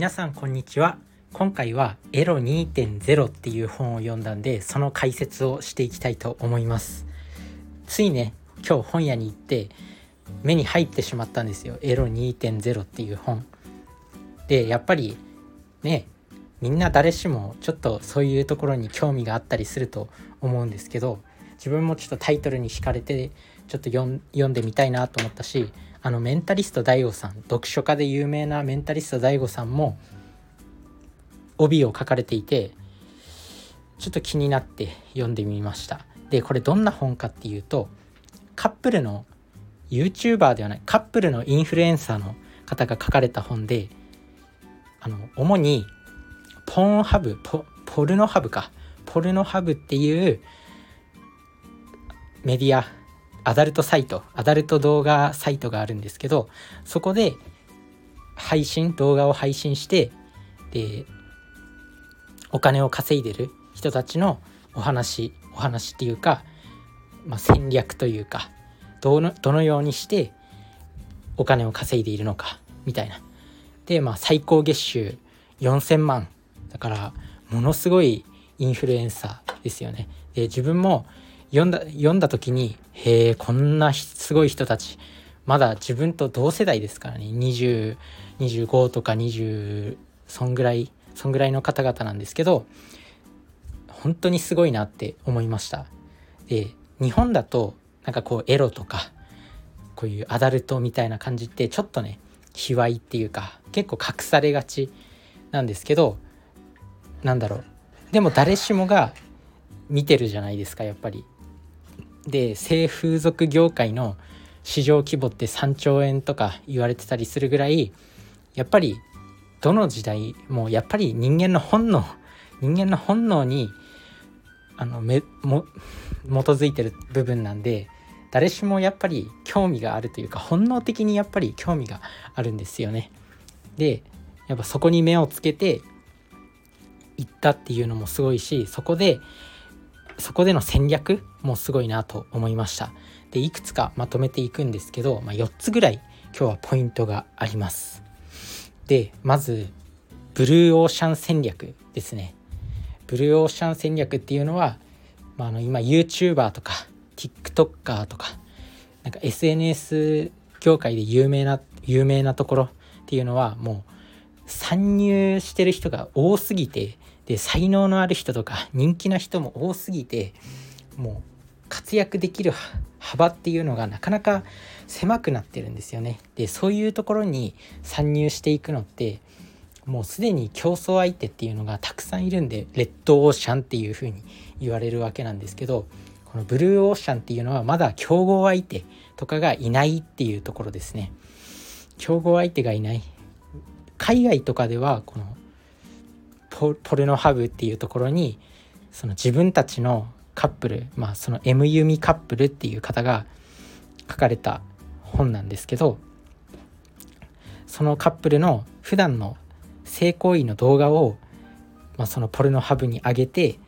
皆さんこんにちは。今回はエロ2.0っていう本を読んだんでその解説をしていきたいと思います。ついね今日本屋に行って目に入ってしまったんですよ。エロ2.0っていう本。でやっぱりねみんな誰しもちょっとそういうところに興味があったりすると思うんですけど自分もちょっとタイトルに惹かれてちょっと読んでみたいなと思ったしあのメンタリスト DAIGO さん読書家で有名なメンタリスト DAIGO さんも帯を書かれていてちょっと気になって読んでみました。でこれどんな本かっていうとカップルの YouTuber ではないカップルのインフルエンサーの方が書かれた本であの主にポーンハブポポルノハブか。ポルノハブっていうメディアアダルトサイトアダルト動画サイトがあるんですけどそこで配信動画を配信してでお金を稼いでる人たちのお話お話っていうか、まあ、戦略というかどのどのようにしてお金を稼いでいるのかみたいな。でまあ最高月収4,000万。だからものすごいインフルエンサーですよね。で自分も読んだ読んだ時にへえこんなすごい人たちまだ自分と同世代ですからね。2025とか20そんぐらいそんぐらいの方々なんですけど本当にすごいなって思いました。で日本だとなんかこうエロとかこういうアダルトみたいな感じってちょっとね卑猥っていうか結構隠されがちなんですけどなんだろう。でも誰しもが見てるじゃないですかやっぱり。で性風俗業界の市場規模って3兆円とか言われてたりするぐらいやっぱりどの時代もやっぱり人間の本能人間の本能にあのめも基づいてる部分なんで誰しもやっぱり興味があるというか本能的にやっぱり興味があるんですよね。でやっぱそこに目をつけて行ったっていうのもすごいしそこでそこでの戦略もすごいなと思いました。でいくつかまとめていくんですけど、まあ、4つぐらい今日はポイントがあります。でまずブルーオーシャン戦略ですね。ブルーオーシャン戦略っていうのは、まあ、あの今 YouTuber とか TikToker とかなんか SNS 業界で有名な有名なところっていうのはもう参入してる人が多すぎてで才能のある人とか人気な人も多すぎてもう活躍できる幅っていうのがなかなか狭くなってるんですよね。でそういうところに参入していくのってもうすでに競争相手っていうのがたくさんいるんでレッドオーシャンっていう風に言われるわけなんですけどこのブルーオーシャンっていうのはまだ競合相手とかがいないっていうところですね。競合相手がいない海外とかではこのポルノハブっていうところにその自分たちのカップルまあその M ユミカップルっていう方が書かれた本なんですけどそのカップルの普段の性行為の動画を、まあ、そのポルノハブに上げて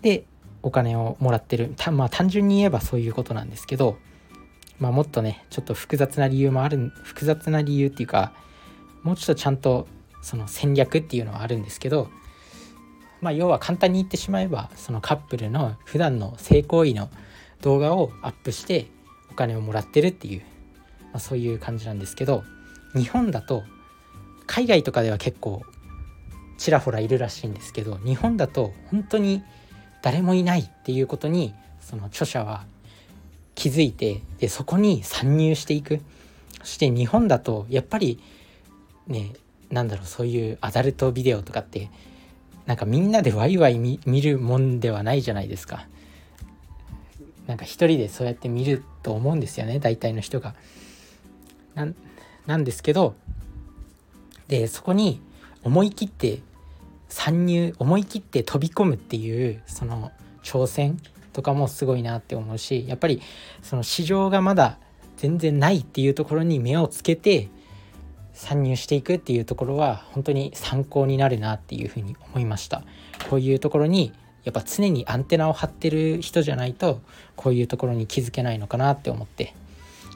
でお金をもらってる。まあ単純に言えばそういうことなんですけど、まあ、もっとねちょっと複雑な理由もある複雑な理由っていうかもうちょっとちゃんとその戦略っていうのはあるんですけどまあ、要は簡単に言ってしまえばそのカップルの普段の性行為の動画をアップしてお金をもらってるっていう、まあ、そういう感じなんですけど日本だと海外とかでは結構ちらほらいるらしいんですけど日本だと本当に誰もいないっていうことにその著者は気づいてでそこに参入していく。そして日本だとやっぱりねなんだろうそういうアダルトビデオとかってなんかみんなでワイワイ見るもんではないじゃないですか。なんか一人でそうやって見ると思うんですよね大体の人が。なんですけどでそこに思い切って参入思い切って飛び込むっていうその挑戦とかもすごいなって思うしやっぱりその市場がまだ全然ないっていうところに目をつけて参入していくっていうところは本当に参考になるなっていうふうに思いました。こういうところにやっぱ常にアンテナを張ってる人じゃないとこういうところに気づけないのかなって思って。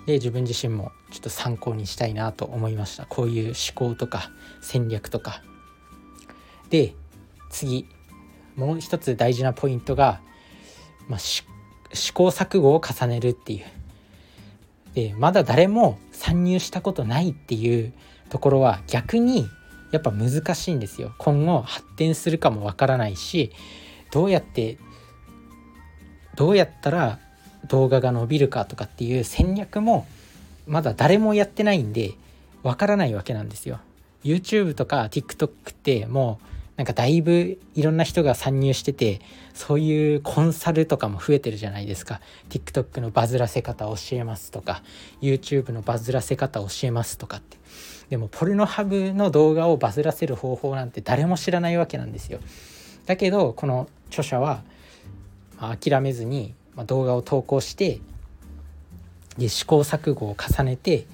で自分自身もちょっと参考にしたいなと思いました。こういう思考とか戦略とか。で次もう一つ大事なポイントが、まあ、試行錯誤を重ねるっていう。でまだ誰も参入したことないっていうところは逆にやっぱ難しいんですよ。今後発展するかもわからないしどうやってどうやったら動画が伸びるかとかっていう戦略もまだ誰もやってないんでわからないわけなんですよ。YouTube とか TikTok ってもうなんかだいぶいろんな人が参入しててそういうコンサルとかも増えてるじゃないですか。TikTok のバズらせ方教えますとか YouTube のバズらせ方教えますとかって。でもポルノハブの動画をバズらせる方法なんて誰も知らないわけなんですよ。だけどこの著者は、諦めずに、動画を投稿してで試行錯誤を重ねて、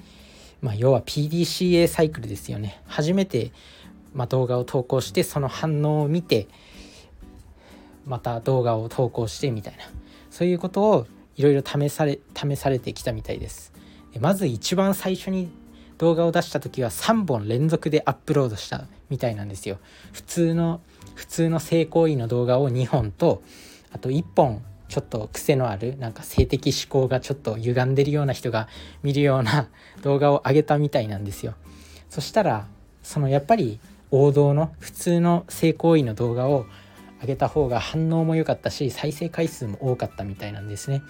まあ、要は PDCA サイクルですよね。初めてまあ、動画を投稿してその反応を見てまた動画を投稿してみたいな。そういうことをいろいろ試され試されてきたみたいです。まず一番最初に動画を出した時は3本連続でアップロードしたみたいなんですよ普通の普通の性行為の動画を2本とあと1本ちょっと癖のあるなんか性的思考がちょっと歪んでるような人が見るような動画を上げたみたいなんですよそしたらそのやっぱり王道の普通の性行為の動画を上げた方が反応も良かったし再生回数も多かったみたいなんですね。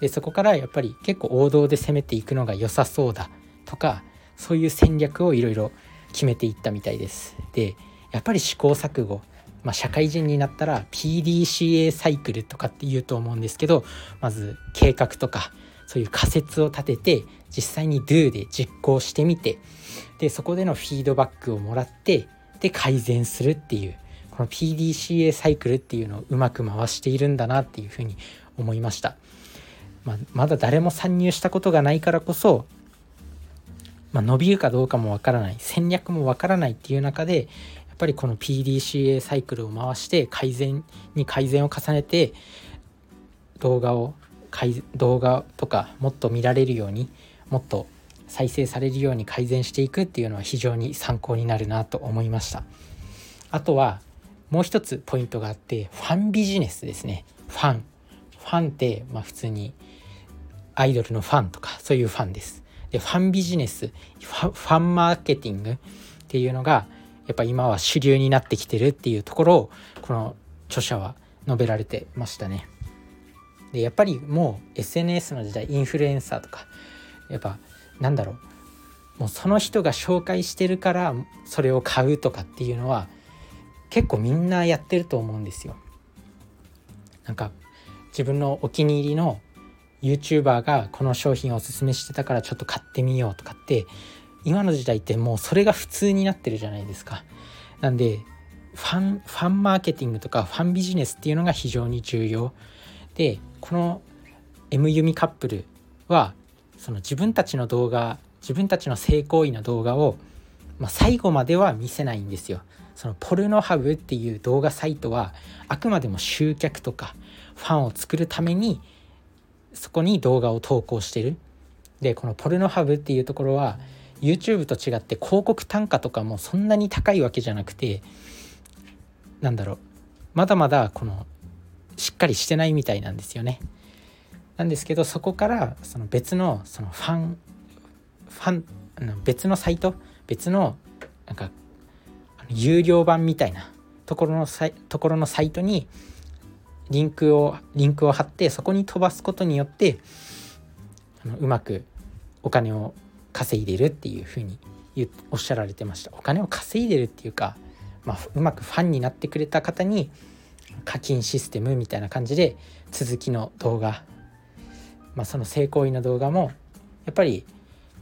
でそこからやっぱり結構王道で攻めていくのが良さそうだとかそういう戦略をいろいろ決めていったみたいです。でやっぱり試行錯誤まあ、社会人になったら PDCA サイクルとかって言うと思うんですけどまず計画とかそういう仮説を立てて実際に Do で実行してみてでそこでのフィードバックをもらってで改善するっていうこの PDCA サイクルっていうのをうまく回しているんだなっていうふうに思いました、まあ、まだ誰も参入したことがないからこそ、まあ、伸びるかどうかもわからない戦略もわからないっていう中でやっぱりこの PDCA サイクルを回して改善に改善を重ねて動画を動画とかもっと見られるようにもっと再生されるように改善していくっていうのは非常に参考になるなと思いました。あとはもう一つポイントがあってファンビジネスですね。ファン。ファンってまあ普通にアイドルのファンとかそういうファンです。でファンビジネスファンマーケティングっていうのがやっぱ今は主流になってきてるっていうところをこの著者は述べられてましたねでやっぱりもう SNS の時代インフルエンサーとかやっぱなんだろうもうその人が紹介してるからそれを買うとかっていうのは結構みんなやってると思うんですよ。なんか自分のお気に入りの YouTuber がこの商品をおすすめしてたからちょっと買ってみようとかって今の時代ってもうそれが普通になってるじゃないですか。なんでファンファンマーケティングとかファンビジネスっていうのが非常に重要でこの M ユミカップルはその自分たちの動画自分たちの性行為の動画を、まあ、最後までは見せないんですよ。そのポルノハブっていう動画サイトはあくまでも集客とかファンを作るためにそこに動画を投稿してる。でこのポルノハブっていうところは YouTube と違って広告単価とかもそんなに高いわけじゃなくてなんだろうまだまだこのしっかりしてないみたいなんですよね。なんですけどそこからその別のそのファンファン別のサイト別のなんか有料版みたいなところのサイところのサイトにリンクをリンクを貼ってそこに飛ばすことによってあのうまくお金を稼いでるっていうふうにおっしゃられてました。お金を稼いでるっていうか、まあ、うまくファンになってくれた方に課金システムみたいな感じで続きの動画まあ、その性行為の動画もやっぱり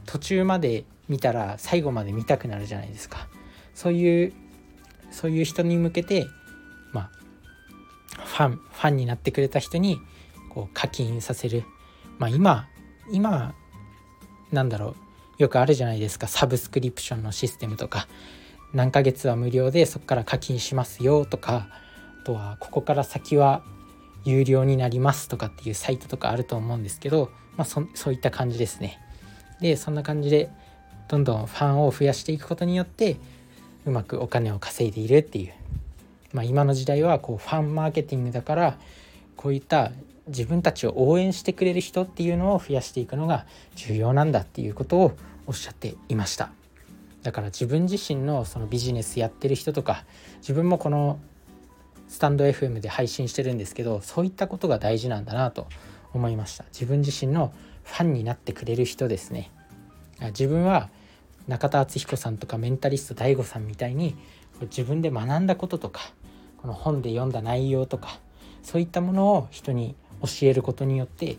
途中まで見たら最後まで見たくなるじゃないですか。そういうそういう人に向けてファンファンになってくれた人にこう課金させる。まあ今今なんだろう。よくあるじゃないですか。サブスクリプションのシステムとか。何ヶ月は無料でそこから課金しますよとか。あとはここから先は有料になりますとかっていうサイトとかあると思うんですけど、まあそ、そういった感じですね。でそんな感じでどんどんファンを増やしていくことによってうまくお金を稼いでいるっていう、まあ、今の時代はこうファンマーケティングだからこういった自分たちを応援してくれる人っていうのを増やしていくのが重要なんだっていうことをおっしゃっていました。だから自分自身のそのビジネスやってる人とか自分もこのスタンド FM で配信してるんですけどそういったことが大事なんだなと思いました。自分自身のファンになってくれる人ですね。自分は中田敦彦さんとかメンタリスト DAIGO さんみたいに自分で学んだこととかこの本で読んだ内容とかそういったものを人に教えることによって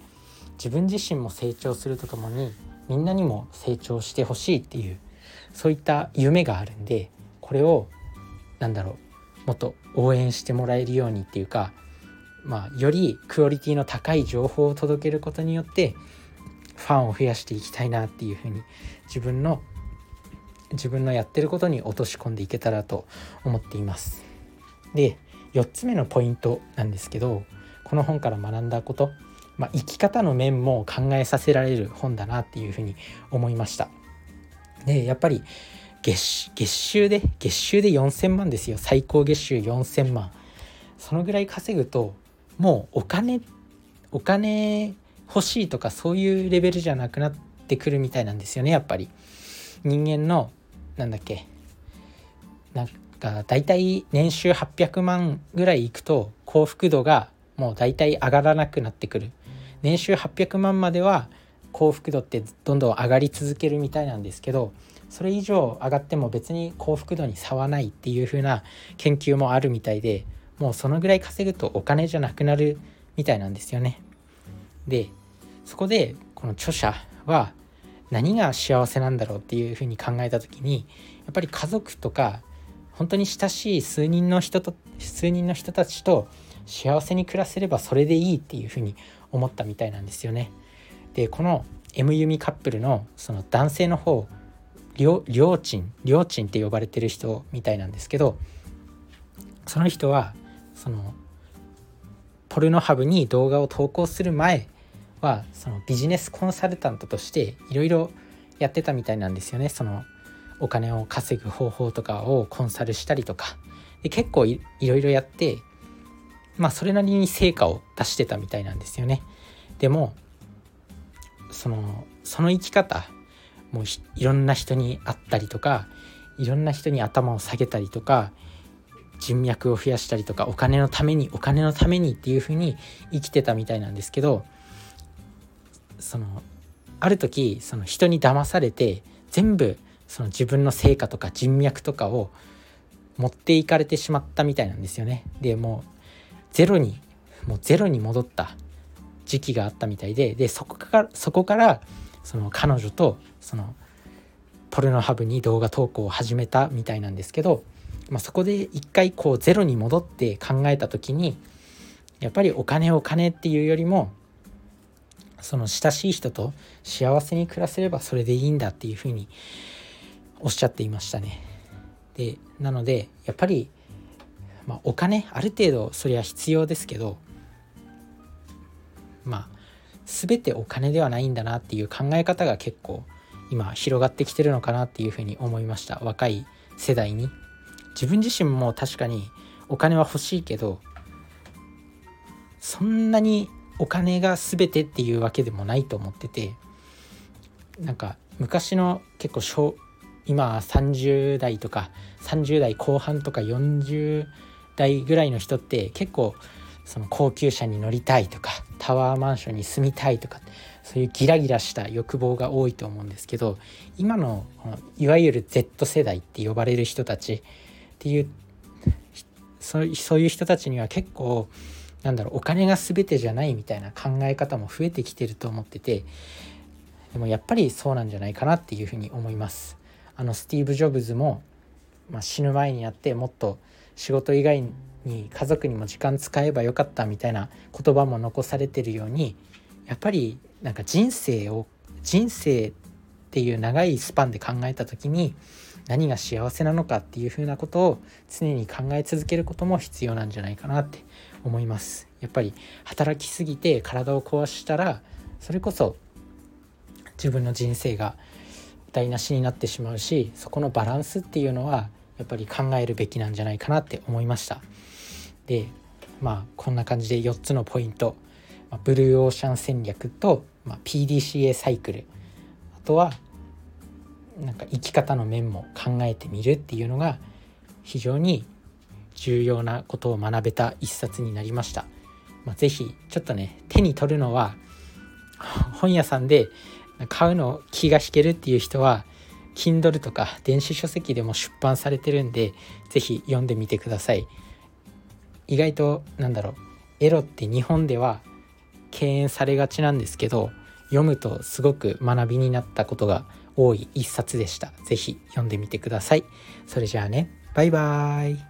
自分自身も成長するとともにみんなにも成長してほしいっていうそういった夢があるんでこれを何だろうもっと応援してもらえるようにっていうかまあよりクオリティの高い情報を届けることによってファンを増やしていきたいなっていうふうに自分の自分のやってることに落とし込んでいけたらと思っています。で4つ目のポイントなんですけどこの本から学んだこと、まあ、生き方の面も考えさせられる本だなっていうふうに思いました。でやっぱり月月収で月収で4,000万ですよ。最高月収4,000万。そのぐらい稼ぐともうお金お金欲しいとかそういうレベルじゃなくなってくるみたいなんですよねやっぱり。人間のなんだっけなんか大体年収800万ぐらいいくと幸福度がもう大体上がらなくなってくる年収800万までは幸福度ってどんどん上がり続けるみたいなんですけどそれ以上上がっても別に幸福度に差はないっていう風な研究もあるみたいでもうそのぐらい稼ぐとお金じゃなくなるみたいなんですよね。でそこでこの著者は何が幸せなんだろうっていうふうに考えた時にやっぱり家族とか本当に親しい数人の人と数人の人たちと幸せに暮らせればそれでいいっていうふうに思ったみたいなんですよね。でこの M ユミカップルのその男性の方りょりょうちんりょうちんって呼ばれてる人みたいなんですけどその人はそのポルノハブに動画を投稿する前はそのビジネスコンサルタントとしていろいろやってたみたいなんですよねそのお金を稼ぐ方法とかをコンサルしたりとか。で結構いろいろやってまあそれなりに成果を出してたみたいなんですよね。でもそのその生き方もういろんな人に会ったりとかいろんな人に頭を下げたりとか人脈を増やしたりとかお金のためにお金のためにっていうふうに生きてたみたいなんですけどそのある時その人に騙されて全部その自分の成果とか人脈とかを持っていかれてしまったみたいなんですよね。でもうゼロにもうゼロに戻った時期があったみたいででそこからそこからその彼女とそのポルノハブに動画投稿を始めたみたいなんですけど、まあ、そこで一回こうゼロに戻って考えた時にやっぱりお金お金っていうよりもその親しい人と幸せに暮らせればそれでいいんだっていうふうにおっしゃっていましたね。でなのでやっぱり、まあ、お金ある程度それは必要ですけどまあ全てお金ではないんだなっていう考え方が結構今広がってきてるのかなっていうふうに思いました若い世代に。自分自身も確かにお金は欲しいけどそんなにお金が全てっていうわけでもないと思っててなんか昔の結構小今30代とか30代後半とか40代ぐらいの人って結構その高級車に乗りたいとかタワーマンションに住みたいとかそういうギラギラした欲望が多いと思うんですけど今のいわゆる Z 世代って呼ばれる人たちっていうそういう人たちには結構なんだろうお金が全てじゃないみたいな考え方も増えてきてると思っててでもやっぱりそうなんじゃないかなっていうふうに思います。あのスティーブ・ジョブズも、まあ、死ぬ前にやってもっと仕事以外に家族にも時間使えばよかったみたいな言葉も残されてるようにやっぱりなんか人生を人生っていう長いスパンで考えた時に何が幸せなのかっていうふうなことを常に考え続けることも必要なんじゃないかなって思います。やっぱり働きすぎて体を壊したらそれこそ自分の人生が台無しになってしまうしそこのバランスっていうのはやっぱり考えるべきなんじゃないかなって思いましたでまあこんな感じで4つのポイント、ブルーオーシャン戦略と、まあ、PDCA サイクルあとはなんか生き方の面も考えてみるっていうのが非常に重要なことを学べた一冊になりました。まあ、ぜひちょっとね手に取るのは本屋さんで買うの気が引けるっていう人は Kindle とか電子書籍でも出版されてるんで是非読んでみてください。意外となんだろうエロって日本では敬遠されがちなんですけど読むとすごく学びになったことが多い一冊でした。是非読んでみてください。それじゃあねバイバーイ。